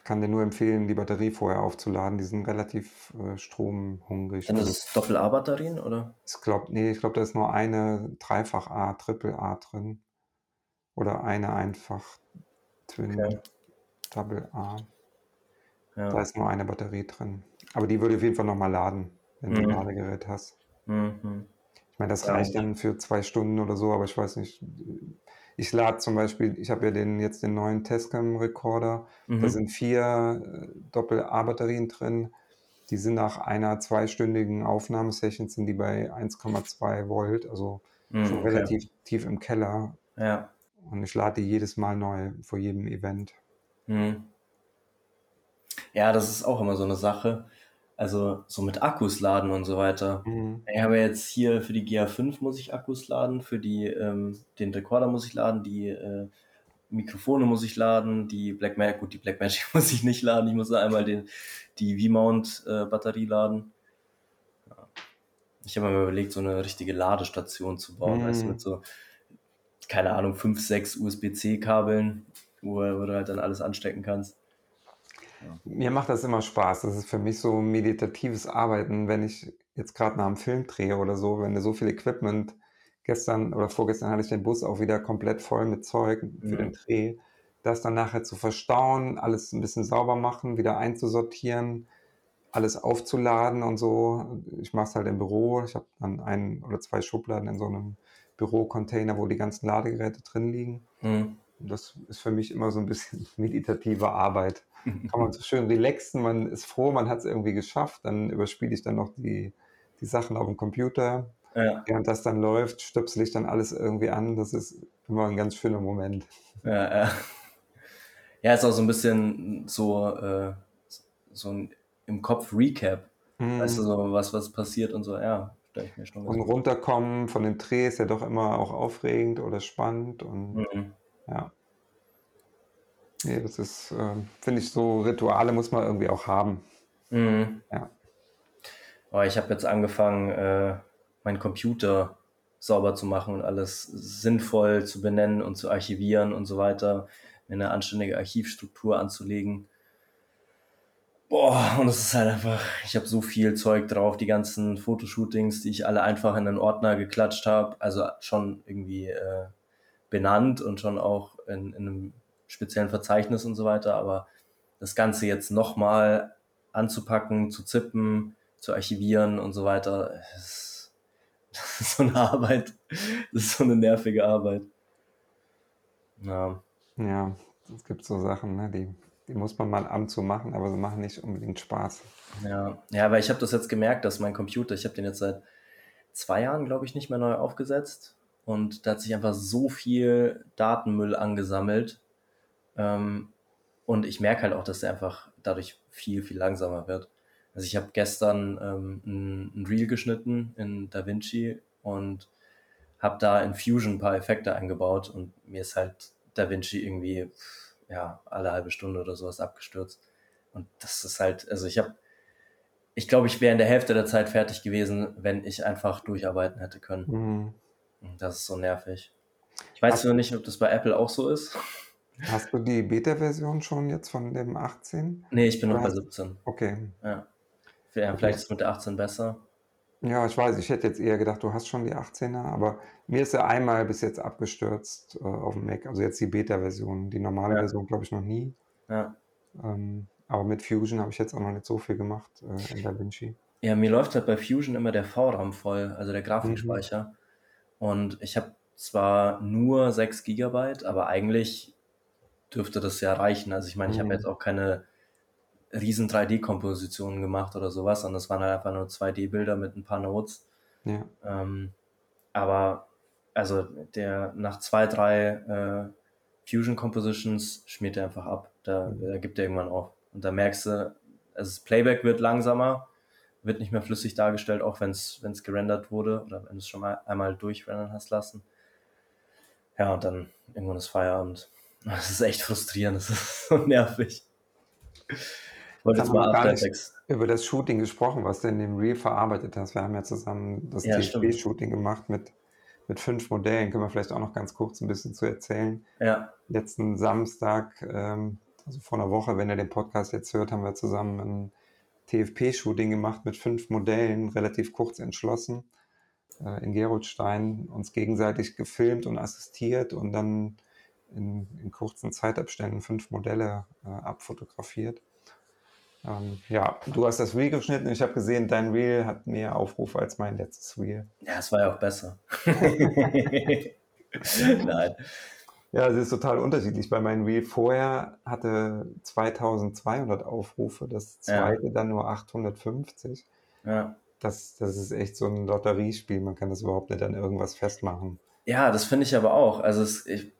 Kann dir nur empfehlen, die Batterie vorher aufzuladen. Die sind relativ äh, stromhungrig. Sind Also das Doppel-A-Batterien, oder? ich glaube, nee, ich glaube, da ist nur eine Dreifach-A, Triple-A drin. Oder eine einfach Twin Okay. Double A. Da Ja. ist nur eine Batterie drin. Aber die würde auf jeden Fall nochmal laden, wenn du ein Mhm. Ladegerät hast. Mhm. Ich meine, das Ja, reicht dann für zwei Stunden oder so, aber ich weiß nicht. Ich lade zum Beispiel, ich habe ja den, jetzt den neuen Tascam-Recorder. Da mhm. sind vier äh, Doppel-A-Batterien drin. Die sind nach einer zweistündigen Aufnahmesession sind die bei 1,2 Volt, also Mhm, schon okay. relativ tief im Keller. Ja. Und ich lade die jedes Mal neu vor jedem Event. Mhm. Ja, das ist auch immer so eine Sache. Also so mit Akkus laden und so weiter. Mhm. Ich habe jetzt hier für die GA5 muss ich Akkus laden, für die, ähm, den Recorder muss ich laden, die äh, Mikrofone muss ich laden, die Blackmagic, gut, die Blackmagic <laughs> muss ich nicht laden, ich muss einmal den, die V-Mount-Batterie laden. Ja. Ich habe mir überlegt, so eine richtige Ladestation zu bauen, weißt du, mit Mhm. so, keine Ahnung, 5, 6 USB-C-Kabeln, wo, wo du halt dann alles anstecken kannst. Ja. Mir macht das immer Spaß. Das ist für mich so meditatives Arbeiten, wenn ich jetzt gerade nach einem Film drehe oder so, wenn du so viel Equipment, gestern oder vorgestern hatte ich den Bus auch wieder komplett voll mit Zeug für den Mhm. Dreh, das dann nachher zu verstauen, alles ein bisschen sauber machen, wieder einzusortieren, alles aufzuladen und so. Ich mache es halt im Büro. Ich habe dann ein oder zwei Schubladen in so einem Bürocontainer, wo die ganzen Ladegeräte drin liegen. Mhm. Das ist für mich immer so ein bisschen <laughs> meditative Arbeit. <laughs> Kann man so schön relaxen, man ist froh, man hat es irgendwie geschafft. Dann überspiele ich dann noch die, die Sachen auf dem Computer. Ja, Während das dann läuft, stöpsel ich dann alles irgendwie an. Das ist immer ein ganz schöner Moment. ja, ja. Ja, ist auch so ein bisschen so, äh, so ein im Kopf Recap. Weißt du, Mhm. so was, was passiert und so, ja, ich mir schon Und runterkommen von dem Dreh ist ja doch immer auch aufregend oder spannend. Und Mhm. Ja, nee, das ist, ähm, finde ich, so Rituale muss man irgendwie auch haben. Mhm. Ja. Aber ich habe jetzt angefangen, äh, meinen Computer sauber zu machen und alles sinnvoll zu benennen und zu archivieren und so weiter, mir eine anständige Archivstruktur anzulegen. Boah, und es ist halt einfach, ich habe so viel Zeug drauf, die ganzen Fotoshootings, die ich alle einfach in einen Ordner geklatscht habe, also schon irgendwie äh, benannt und schon auch in, in einem speziellen Verzeichnis und so weiter, aber das Ganze jetzt nochmal anzupacken, zu zippen, zu archivieren und so weiter, ist, <laughs> das ist so eine Arbeit, das ist so eine nervige Arbeit. Ja, Ja, es gibt so Sachen, ne, die, die muss man mal ab und zu machen, aber sie machen nicht unbedingt Spaß. ja, ja, aber ich habe das jetzt gemerkt, dass mein Computer, ich habe den jetzt seit zwei Jahren, glaube ich, nicht mehr neu aufgesetzt und da hat sich einfach so viel Datenmüll angesammelt ähm, und ich merke halt auch, dass der einfach dadurch viel, viel langsamer wird. Also ich habe gestern ähm, ein, ein Reel geschnitten in DaVinci und habe da in Fusion ein paar Effekte eingebaut und mir ist halt DaVinci irgendwie ja alle halbe Stunde oder sowas abgestürzt. Und das ist halt, also ich habe, ich glaube, ich wäre in der Hälfte der Zeit fertig gewesen, wenn ich einfach durcharbeiten hätte können. Mhm. Das ist so nervig. Ich weiß Hast, nur nicht, ob das bei Apple auch so ist. hast du die Beta-Version schon jetzt von dem 18? Nee, ich bin Oder noch bei hast 17. okay. Ja. Vielleicht ist es mit der 18 besser. Ja, ich weiß, ich hätte jetzt eher gedacht, du hast schon die 18er, aber mir ist er einmal bis jetzt abgestürzt äh, auf dem Mac. Also jetzt die Beta-Version. Die normale Ja, Version glaube ich noch nie. ja. Ähm, aber mit Fusion habe ich jetzt auch noch nicht so viel gemacht äh, in DaVinci. Ja, mir läuft halt bei Fusion immer der VRAM voll, also der Mhm. Und ich habe zwar nur 6 Gigabyte, aber eigentlich dürfte das ja reichen. Also ich meine, ich habe Mhm. jetzt auch keine riesen 3D-Kompositionen gemacht oder sowas, sondern das waren halt einfach nur 2D-Bilder mit ein paar Notes. Ja. Ähm, aber also der nach zwei, drei äh, Fusion Compositions schmiert er einfach ab. Da, Mhm. da gibt er irgendwann auf. Und da merkst du, also das Playback wird langsamer, wird nicht mehr flüssig dargestellt, auch wenn es gerendert wurde oder wenn du es schon mal einmal durchrendern hast lassen. Ja, und dann irgendwann ist Feierabend. <laughs> Das ist echt frustrierend, das ist so nervig. Ich wollte Jetzt jetzt mal gar nicht über das Shooting gesprochen, was du in dem Reel verarbeitet hast. Wir haben ja zusammen das Ja, stimmt. TFP-Shooting gemacht mit, mit fünf Modellen. Können wir vielleicht auch noch ganz kurz ein bisschen zu erzählen. Ja, Letzten Samstag, ähm, also vor einer Woche, wenn ihr den Podcast jetzt hört, haben wir zusammen ein TFP-Shooting gemacht mit fünf Modellen, relativ kurz entschlossen, äh, in Gerolstein, uns gegenseitig gefilmt und assistiert und dann in, in kurzen Zeitabständen fünf Modelle äh, abfotografiert. Ähm, ja, du hast das Reel geschnitten. Ich habe gesehen, dein Reel hat mehr Aufrufe als mein letztes Reel. ja, es war ja auch besser. <laughs> <laughs> Nein. Ja, es ist total unterschiedlich. Bei meinem Reel vorher hatte 2200 Aufrufe, das Ja. zweite dann nur 850. Ja. Das, das ist echt so ein Lotteriespiel. Man kann das überhaupt nicht an irgendwas festmachen. Ja, das finde ich aber auch. Also es, ich,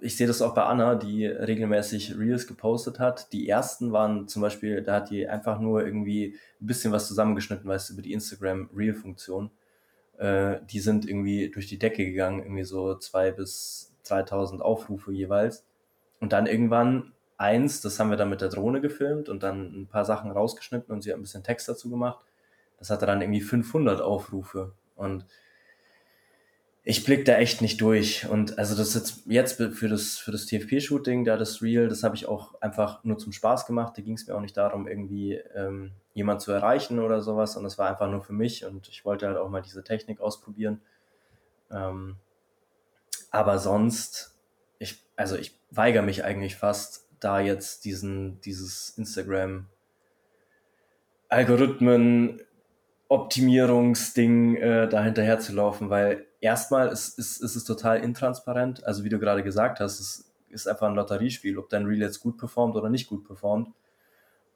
ich sehe das auch bei Anna, die regelmäßig Reels gepostet hat. Die ersten waren zum Beispiel, da hat die einfach nur irgendwie ein bisschen was zusammengeschnitten, weißt du, über die Instagram Reel-Funktion. Äh, die sind irgendwie durch die Decke gegangen, irgendwie so zwei bis 3000 Aufrufe jeweils. Und dann irgendwann eins, das haben wir dann mit der Drohne gefilmt und dann ein paar Sachen rausgeschnitten und sie hat ein bisschen Text dazu gemacht. Das hatte dann irgendwie 500 Aufrufe. Und ich blick da echt nicht durch. Und also das jetzt, jetzt für das, für das TFP-Shooting, da das Reel, das habe ich auch einfach nur zum Spaß gemacht. Da ging es mir auch nicht darum, irgendwie ähm, jemand zu erreichen oder sowas. Und das war einfach nur für mich und ich wollte halt auch mal diese Technik ausprobieren. Ähm, aber sonst, ich, also ich weigere mich eigentlich fast, da jetzt diesen, dieses Instagram Algorithmen Optimierungsding äh, da hinterher zu laufen, weil erstmal ist, ist, ist es total intransparent. Also wie du gerade gesagt hast, es ist einfach ein Lotteriespiel, ob dein Reel jetzt gut performt oder nicht gut performt.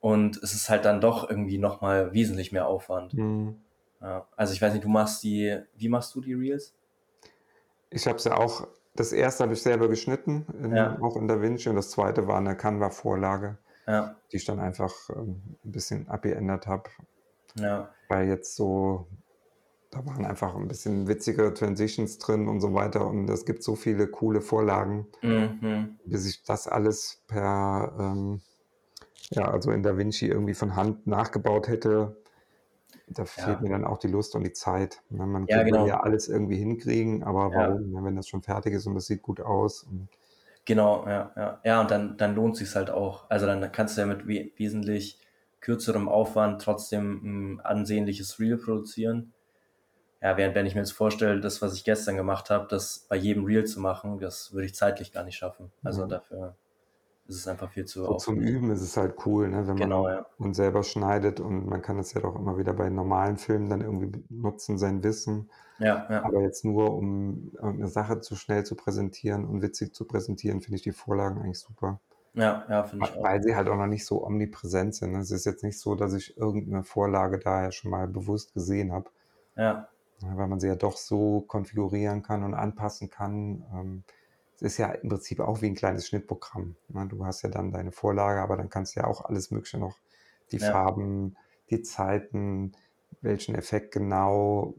Und es ist halt dann doch irgendwie nochmal wesentlich mehr Aufwand. Hm. Ja, also ich weiß nicht, du machst die, wie machst du die Reels? Ich habe es ja auch, das erste habe ich selber geschnitten, in, Ja. auch in DaVinci, und das zweite war eine Canva-Vorlage, Ja, die ich dann einfach ähm, ein bisschen abgeändert habe. ja, weil jetzt so, da waren einfach ein bisschen witzige Transitions drin und so weiter und es gibt so viele coole Vorlagen, mhm. bis ich das alles per, ähm, ja, also in DaVinci irgendwie von Hand nachgebaut hätte. Da fehlt Ja. mir dann auch die Lust und die Zeit. Ne? Man Ja, will genau. ja alles irgendwie hinkriegen, aber Ja. warum, ne? wenn das schon fertig ist und das sieht gut aus. Genau, ja, ja. Ja, und dann, dann lohnt sich's halt auch. Also dann kannst du ja mit we wesentlich kürzerem Aufwand trotzdem ein ansehnliches Reel produzieren. Ja, während wenn ich mir jetzt vorstelle, das, was ich gestern gemacht habe, das bei jedem Reel zu machen, das würde ich zeitlich gar nicht schaffen. Also Ja. dafür ist es einfach viel zu so zum aufwendig. Üben ist es halt cool, ne? wenn man Genau, ja. man selber schneidet und man kann es ja doch immer wieder bei normalen Filmen dann irgendwie nutzen, sein Wissen. Ja, ja, Aber jetzt nur, um irgendeine Sache zu schnell zu präsentieren und witzig zu präsentieren, finde ich die Vorlagen eigentlich super. ja, ja, finde ich auch. Weil sie halt auch noch nicht so omnipräsent sind. ne? Es ist jetzt nicht so, dass ich irgendeine Vorlage daher schon mal bewusst gesehen habe, Ja, weil man sie ja doch so konfigurieren kann und anpassen kann. Es ist ja im Prinzip auch wie ein kleines Schnittprogramm. ne? Du hast ja dann deine Vorlage, aber dann kannst du ja auch alles Mögliche noch, die Ja. Farben, die Zeiten, welchen Effekt genau.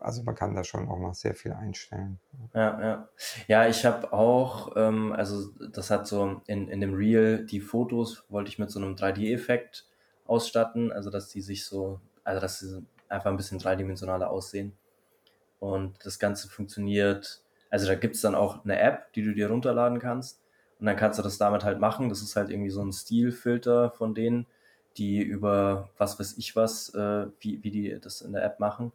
Also man kann da schon auch noch sehr viel einstellen. Ja, ja. Ja, ich habe auch, ähm, also das hat so in, in dem Reel, die Fotos wollte ich mit so einem 3D-Effekt ausstatten, also dass die sich so, also dass sie einfach ein bisschen dreidimensionaler aussehen. Und das Ganze funktioniert, also da gibt's dann auch eine App, die du dir runterladen kannst. Und dann kannst du das damit halt machen. Das ist halt irgendwie so ein Stilfilter von denen, die über was weiß ich was, äh, wie, wie die das in der App machen.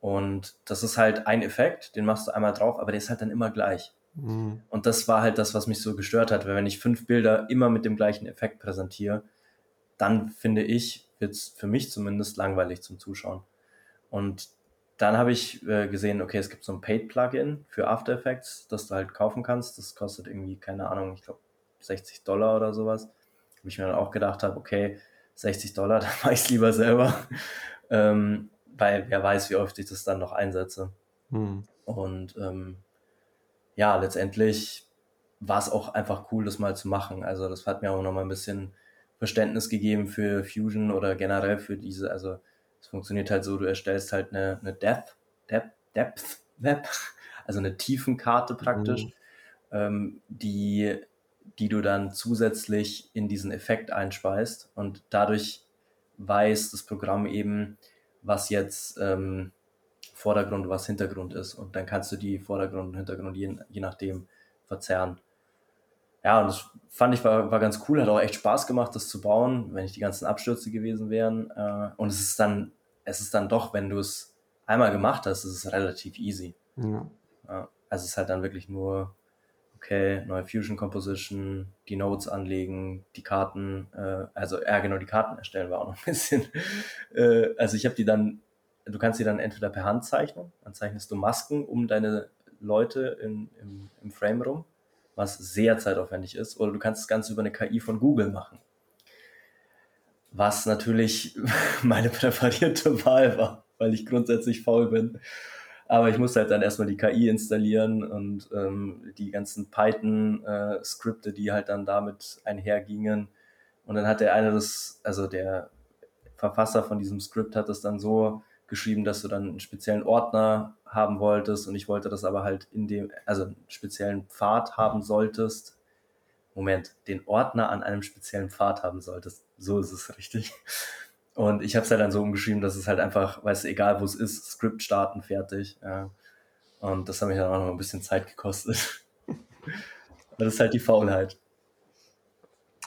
Und das ist halt ein Effekt, den machst du einmal drauf, aber der ist halt dann immer gleich. Mhm. Und das war halt das, was mich so gestört hat, weil wenn ich fünf Bilder immer mit dem gleichen Effekt präsentiere, dann finde ich, wird's für mich zumindest langweilig zum Zuschauen. Und dann habe ich äh, gesehen, okay, es gibt so ein Paid-Plugin für After Effects, das du halt kaufen kannst. Das kostet irgendwie, keine Ahnung, ich glaube 60 Dollar oder sowas. Wo ich mir dann auch gedacht habe, okay, 60 Dollar, <laughs> dann mache ich es lieber selber. ähm, weil wer weiß, wie oft ich das dann noch einsetze. Hm. Und ähm, ja, letztendlich war es auch einfach cool, das mal zu machen. Also das hat mir auch nochmal ein bisschen Verständnis gegeben für Fusion oder generell für diese, also es funktioniert halt so, du erstellst halt eine, eine Depth, Depth, Depth Web, <laughs> also eine Tiefenkarte praktisch, mhm. ähm, die, die du dann zusätzlich in diesen Effekt einspeist und dadurch weiß das Programm eben, was jetzt ähm, Vordergrund, was Hintergrund ist und dann kannst du die Vordergrund und Hintergrund je, je nachdem verzerren. Ja, und das fand ich war, war ganz cool, hat auch echt Spaß gemacht, das zu bauen, wenn nicht die ganzen Abstürze gewesen wären. Äh, und es ist dann, es ist dann doch, wenn du es einmal gemacht hast, ist es relativ easy. Ja. ja. Also es ist halt dann wirklich nur, okay, neue Fusion Composition, die Notes anlegen, die Karten, äh, also ja genau, die Karten erstellen war auch noch ein <laughs> bisschen. äh, also ich habe die dann, du kannst die dann entweder per Hand zeichnen, dann zeichnest du Masken um deine Leute in, im, im Frame rum was sehr zeitaufwendig ist. Oder du kannst das Ganze über eine KI von Google machen. Was natürlich <laughs> meine präferierte Wahl war, weil ich grundsätzlich faul bin. Aber ich musste halt dann erstmal die KI installieren und ähm, die ganzen Python-Skripte, äh, die halt dann damit einhergingen. Und dann hat der eine das, also der Verfasser von diesem Skript hat es dann so geschrieben, dass du dann einen speziellen Ordner haben wolltest und ich wollte das aber halt in dem, also einen speziellen Pfad haben solltest. Moment, den Ordner an einem speziellen Pfad haben solltest. So ist es richtig. Und ich habe es halt dann so umgeschrieben, dass es halt einfach, weißt du, egal wo es ist, Skript starten, fertig. Ja. Und das hat mich dann auch noch ein bisschen Zeit gekostet. <laughs> Aber das ist halt die Faulheit.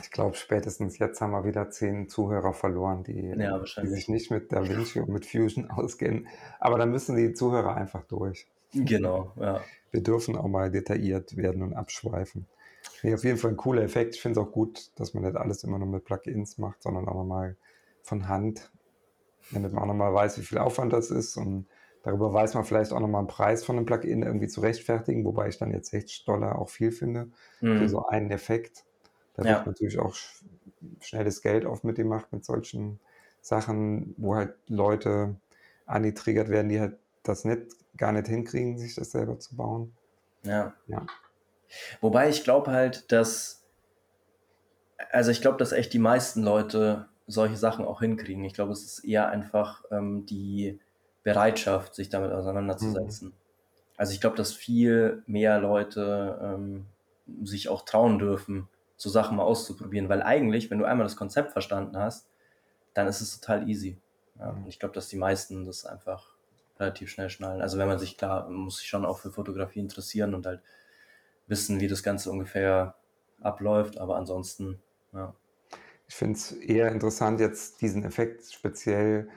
Ich glaube, spätestens jetzt haben wir wieder zehn Zuhörer verloren, die, ja, die sich nicht mit DaVinci und mit Fusion auskennen. Aber dann müssen die Zuhörer einfach durch. Genau, ja. Wir dürfen auch mal detailliert werden und abschweifen. Nee, auf jeden Fall ein cooler Effekt. Ich finde es auch gut, dass man nicht alles immer nur mit Plugins macht, sondern auch nochmal von Hand, damit man auch nochmal weiß, wie viel Aufwand das ist. Und darüber weiß man vielleicht auch nochmal einen Preis von einem Plugin irgendwie zu rechtfertigen, wobei ich dann jetzt 60 Dollar auch viel finde mhm. für so einen Effekt. Da ja. wird natürlich auch schnelles Geld oft mit gemacht mit solchen Sachen, wo halt Leute angetriggert werden, die halt das nicht gar nicht hinkriegen, sich das selber zu bauen. Ja. ja. Wobei ich glaube halt, dass, also ich glaube, dass echt die meisten Leute solche Sachen auch hinkriegen. Ich glaube, es ist eher einfach ähm, die Bereitschaft, sich damit auseinanderzusetzen. Mhm. Also ich glaube, dass viel mehr Leute ähm, sich auch trauen dürfen, so Sachen mal auszuprobieren, weil eigentlich, wenn du einmal das Konzept verstanden hast, dann ist es total easy. Ja, und ich glaube, dass die meisten das einfach relativ schnell schnallen. Also wenn man sich klar, muss sich schon auch für Fotografie interessieren und halt wissen, wie das Ganze ungefähr abläuft, aber ansonsten, ja. Ich finde es eher interessant, jetzt diesen Effekt speziell,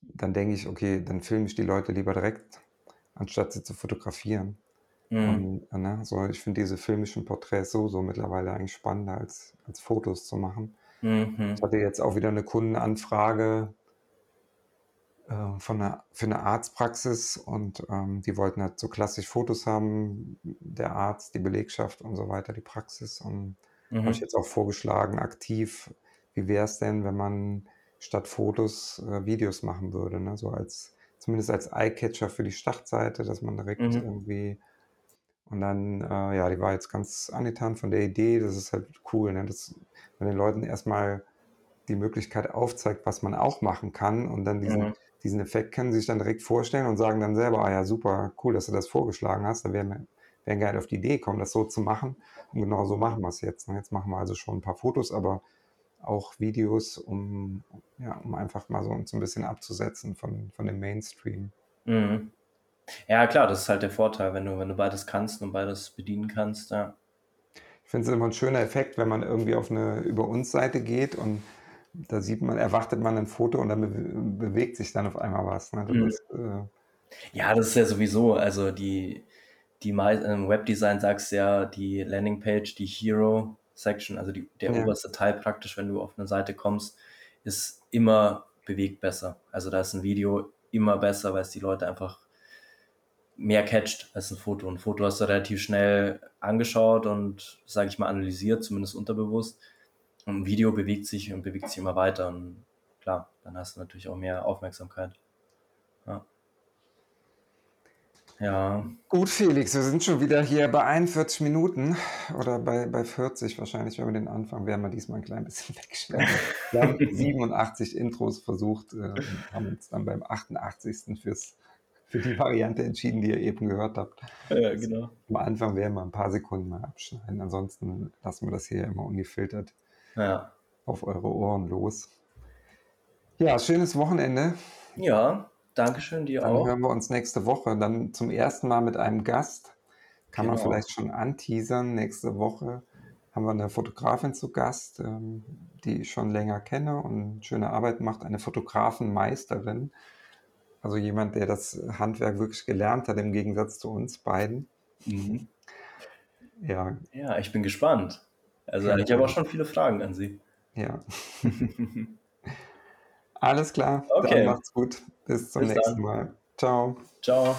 dann denke ich, okay, dann filme ich die Leute lieber direkt, anstatt sie zu fotografieren. Mhm. Und, ne, so, ich finde diese filmischen Porträts so, so mittlerweile eigentlich spannender als, als Fotos zu machen. Mhm. Ich hatte jetzt auch wieder eine Kundenanfrage äh, von einer, für eine Arztpraxis und ähm, die wollten halt so klassisch Fotos haben, der Arzt, die Belegschaft und so weiter, die Praxis. Und mhm. habe ich jetzt auch vorgeschlagen, aktiv, wie wäre es denn, wenn man statt Fotos äh, Videos machen würde, ne? so als zumindest als Eyecatcher für die Startseite, dass man direkt mhm. irgendwie und dann, äh, ja, die war jetzt ganz angetan von der Idee. Das ist halt cool, ne? dass man den Leuten erstmal die Möglichkeit aufzeigt, was man auch machen kann und dann diesen, mhm. diesen Effekt können sie sich dann direkt vorstellen und sagen dann selber, ah ja, super, cool, dass du das vorgeschlagen hast. Da wären wir wären gerne auf die Idee gekommen, das so zu machen. Und genau so machen wir es jetzt. Ne? Jetzt machen wir also schon ein paar Fotos, aber auch Videos, um, ja, um einfach mal so uns ein bisschen abzusetzen von, von dem Mainstream. Mhm. Ja, klar, das ist halt der Vorteil, wenn du, wenn du beides kannst und beides bedienen kannst, ja. Ich finde es immer ein schöner Effekt, wenn man irgendwie auf eine Über uns Seite geht und da sieht man, erwartet man ein Foto und dann be bewegt sich dann auf einmal was. Ne? Mhm. Ist, äh ja, das ist ja sowieso, also die, die im Webdesign sagst ja, die Landingpage, die Hero Section, also die, der ja. oberste Teil praktisch, wenn du auf eine Seite kommst, ist immer bewegt besser. Also da ist ein Video immer besser, weil es die Leute einfach mehr catcht als ein Foto. Ein Foto hast du relativ schnell angeschaut und, sage ich mal, analysiert, zumindest unterbewusst. Und ein Video bewegt sich und bewegt sich immer weiter. Und klar, dann hast du natürlich auch mehr Aufmerksamkeit. Ja. Ja. Gut, Felix, wir sind schon wieder hier bei 41 Minuten oder bei, bei 40 wahrscheinlich, wenn wir den Anfang werden wir diesmal ein klein bisschen <laughs> wegstellen. Wir haben 87 Intros versucht, äh, haben uns dann beim 88. Fürs, für die Variante entschieden, die ihr eben gehört habt. Ja, genau. Am Anfang werden wir ein paar Sekunden mal abschneiden, ansonsten lassen wir das hier immer ungefiltert Ja. auf eure Ohren los. Ja, schönes Wochenende. Ja, Dankeschön, dir Dann auch. hören wir uns nächste Woche. Dann zum ersten Mal mit einem Gast. Kann man Genau. vielleicht schon anteasern. Nächste Woche haben wir eine Fotografin zu Gast, ähm, die ich schon länger kenne und schöne Arbeit macht. Eine Fotografenmeisterin. Also jemand, der das Handwerk wirklich gelernt hat, im Gegensatz zu uns beiden. Mhm. Ja, Ja, ich bin gespannt. Also Ja, ich habe auch schon viele Fragen an Sie. ja. <laughs> Alles klar. Okay. Dann macht's gut. Bis zum Bis nächsten dann. Mal. Ciao. Ciao.